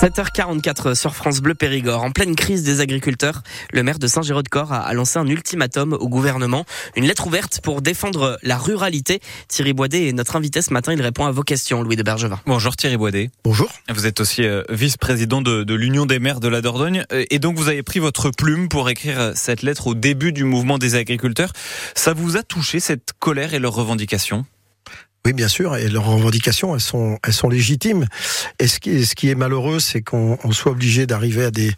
7h44 sur France Bleu Périgord. En pleine crise des agriculteurs, le maire de Saint-Géraud-de-Corps a lancé un ultimatum au gouvernement. Une lettre ouverte pour défendre la ruralité. Thierry Boidet est notre invité ce matin. Il répond à vos questions, Louis de Bergevin. Bonjour Thierry Boidet. Bonjour. Vous êtes aussi euh, vice-président de, de l'Union des maires de la Dordogne. Euh, et donc vous avez pris votre plume pour écrire euh, cette lettre au début du mouvement des agriculteurs. Ça vous a touché cette colère et leurs revendications? Oui, bien sûr, et leurs revendications, elles sont, elles sont légitimes. Et ce qui, ce qui est malheureux, c'est qu'on soit obligé d'arriver à des,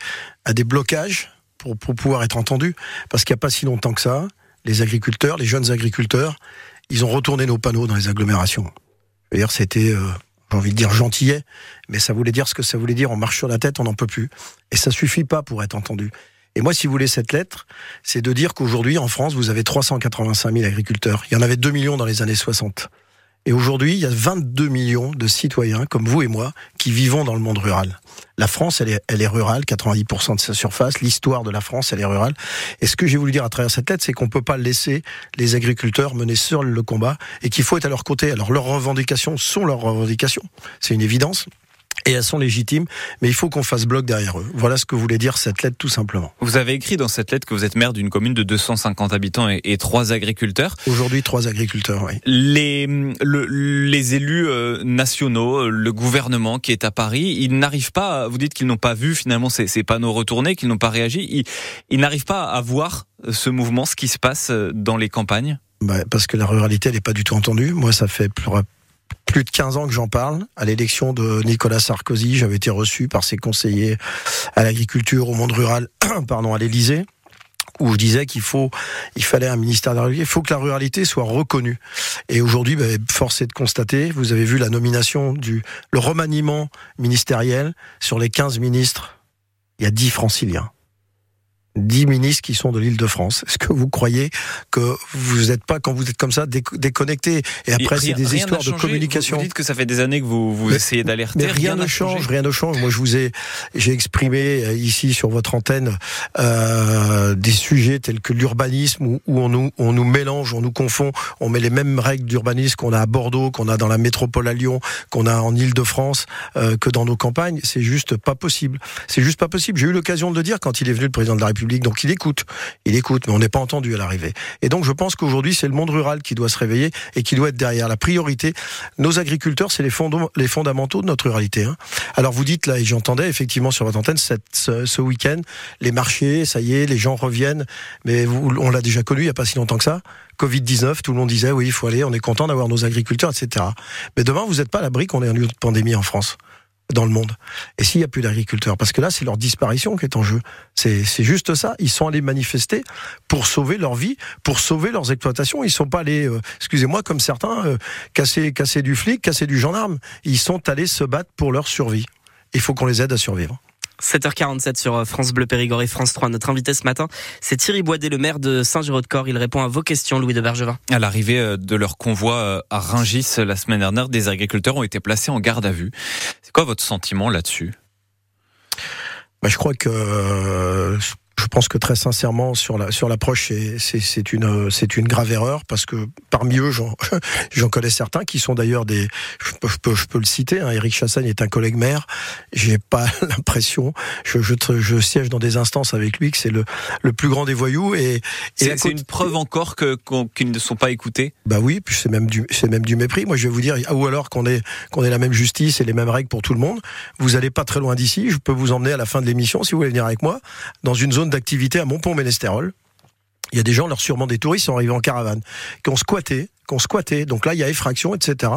à des blocages pour, pour pouvoir être entendu. Parce qu'il n'y a pas si longtemps que ça, les agriculteurs, les jeunes agriculteurs, ils ont retourné nos panneaux dans les agglomérations. D'ailleurs, c'était, euh, j'ai envie de dire gentillet, mais ça voulait dire ce que ça voulait dire. On marche sur la tête, on n'en peut plus. Et ça suffit pas pour être entendu. Et moi, si vous voulez cette lettre, c'est de dire qu'aujourd'hui, en France, vous avez 385 000 agriculteurs. Il y en avait 2 millions dans les années 60. Et aujourd'hui, il y a 22 millions de citoyens comme vous et moi qui vivons dans le monde rural. La France, elle est, elle est rurale, 90% de sa surface. L'histoire de la France, elle est rurale. Et ce que j'ai voulu dire à travers cette lettre, c'est qu'on peut pas laisser les agriculteurs mener seuls le combat et qu'il faut être à leur côté. Alors leurs revendications sont leurs revendications, c'est une évidence et elles sont légitimes, mais il faut qu'on fasse bloc derrière eux. Voilà ce que voulait dire cette lettre tout simplement. Vous avez écrit dans cette lettre que vous êtes maire d'une commune de 250 habitants et, trois agriculteurs. Aujourd'hui, trois agriculteurs, oui. Les, le, les élus euh, nationaux, le gouvernement qui est à Paris, ils n'arrivent pas, vous dites qu'ils n'ont pas vu finalement ces, ces panneaux retournés, qu'ils n'ont pas réagi, ils, ils n'arrivent pas à voir ce mouvement, ce qui se passe dans les campagnes bah, Parce que la ruralité, elle n'est pas du tout entendue. Moi, ça fait plus plus de 15 ans que j'en parle. À l'élection de Nicolas Sarkozy, j'avais été reçu par ses conseillers à l'agriculture, au monde rural, pardon, à l'Élysée où je disais qu'il faut, fallait un ministère de la ruralité. Il faut que la ruralité soit reconnue. Et aujourd'hui, ben, force est de constater, vous avez vu la nomination du, le remaniement ministériel sur les 15 ministres. Il y a 10 franciliens. 10 ministres qui sont de l'île de France. Est-ce que vous croyez que vous n'êtes pas, quand vous êtes comme ça, déconnecté Et après, c'est des histoires de communication. Vous, dites que ça fait des années que vous, vous essayez d'alerter. Mais rien, ne change, rien ne change. Moi, je vous ai, j'ai exprimé euh, ici sur votre antenne euh, des sujets tels que l'urbanisme où, où, on nous, on nous mélange, on nous confond, on met les mêmes règles d'urbanisme qu'on a à Bordeaux, qu'on a dans la métropole à Lyon, qu'on a en île de France, euh, que dans nos campagnes. C'est juste pas possible. C'est juste pas possible. J'ai eu l'occasion de le dire quand il est venu le président de la République donc il écoute, il écoute, mais on n'est pas entendu à l'arrivée. Et donc je pense qu'aujourd'hui c'est le monde rural qui doit se réveiller et qui doit être derrière. La priorité, nos agriculteurs, c'est les, les fondamentaux de notre ruralité. Hein. Alors vous dites là, et j'entendais effectivement sur votre antenne ce, week-end, les marchés, ça y est, les gens reviennent, mais on l'a déjà connu il n'y a pas si longtemps que ça. Covid-19, tout le monde disait oui, il faut aller, on est content d'avoir nos agriculteurs, etc. Mais demain, vous n'êtes pas à l'abri qu'on ait une pandémie en France? Dans le monde. Et s'il n'y a plus d'agriculteurs, parce que là, c'est leur disparition qui est en jeu. C'est juste ça. Ils sont allés manifester pour sauver leur vie, pour sauver leurs exploitations. Ils sont pas allés, euh, excusez-moi, comme certains, euh, casser, casser du flic, casser du gendarme. Ils sont allés se battre pour leur survie. Il faut qu'on les aide à survivre. 7h47 sur euh, France Bleu Périgord et France 3. Notre invité ce matin, c'est Thierry Boidet, le maire de Saint-Géraud-de-Corps. Il répond à vos questions, Louis de Bergevin. À l'arrivée euh, de leur convoi euh, à Rungis la semaine dernière, des agriculteurs ont été placés en garde à vue. C'est quoi votre sentiment là-dessus? Bah, Je crois que je pense que très sincèrement sur la sur l'approche c'est une c'est une grave erreur parce que parmi eux j'en connais certains qui sont d'ailleurs des je peux, je peux, le citer hein, Eric Chassagne est un collègue maire. J'ai pas l'impression je, je, je siège dans des instances avec lui que c'est le le plus grand des voyous et, et c'est une preuve encore que qu'ils ne sont pas écoutés? Bah oui puis c'est même du c'est même du mépris. Moi je vais vous dire ou alors qu'on est qu'on ait la même justice et les mêmes règles pour tout le monde. Vous allez pas très loin d'ici. Je peux vous emmener à la fin de l'émission si vous voulez venir avec moi dans une zone d'activité à Montpont-Ménestérol. Il y a des gens, leur sûrement des touristes, sont arrivés en caravane, qui ont squatté, qui ont squatté. Donc là, il y a effraction, etc.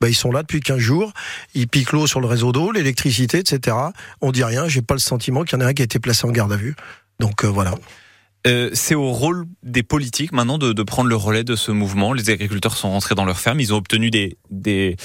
Ben, ils sont là depuis 15 jours. Ils piquent l'eau sur le réseau d'eau, l'électricité, etc. On dit rien. J'ai pas le sentiment qu'il y en ait un qui a été placé en garde à vue. Donc euh, voilà. Euh, c'est au rôle des politiques maintenant de, prendre le relais de ce mouvement. Les agriculteurs sont rentrés dans leur ferme, ils ont obtenu des, des,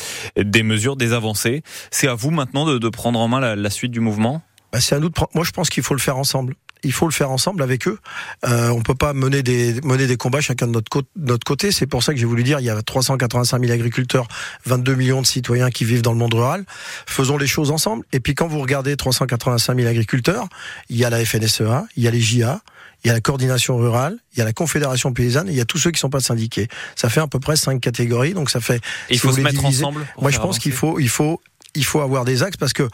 mesures, des avancées. C'est à vous maintenant de, prendre en main la suite du mouvement? Bah, c'est à nous de Moi, je pense qu'il faut le faire ensemble. Il faut le faire ensemble avec eux. Euh, on peut pas mener des mener des combats chacun de notre, côté, notre côté. C'est pour ça que j'ai voulu dire il y a 385 000 agriculteurs, 22 millions de citoyens qui vivent dans le monde rural. Faisons les choses ensemble. Et puis quand vous regardez 385 000 agriculteurs, il y a la FNSEA, il y a les JA, il y a la coordination rurale, il y a la confédération paysanne, et il y a tous ceux qui sont pas syndiqués. Ça fait à peu près cinq catégories, donc ça fait. il faut se mettre ensemble. Moi, je pense qu'il faut, il faut il faut avoir des axes parce que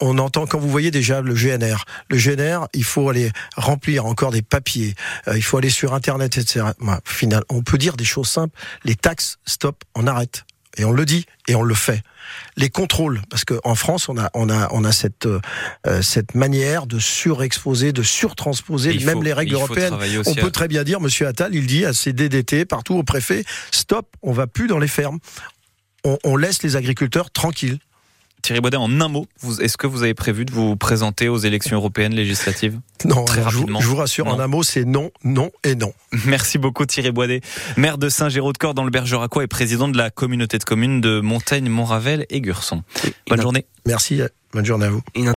on entend quand vous voyez déjà le GNR. Le GNR, il faut aller remplir encore des papiers, euh, il faut aller sur Internet, etc. final, on peut dire des choses simples. Les taxes, stop, on arrête. Et on le dit et on le fait. Les contrôles, parce qu'en France, on a, on a, on a cette, euh, cette manière de surexposer, de surtransposer même les règles européennes. On peut très bien dire, Monsieur Attal, il dit à ses DDT partout au préfet, stop, on va plus dans les fermes. On laisse les agriculteurs tranquilles. Thierry Baudet, en un mot, est-ce que vous avez prévu de vous présenter aux élections européennes législatives Non, très rapidement. Je vous, rassure, en un mot, c'est non, non et non. Merci beaucoup Thierry Baudet, maire de Saint-Géraud-de-Corps dans le Bergeracois et président de la communauté de communes de Montaigne, Montravel et Gurson. Bonne journée. Merci, bonne journée à vous.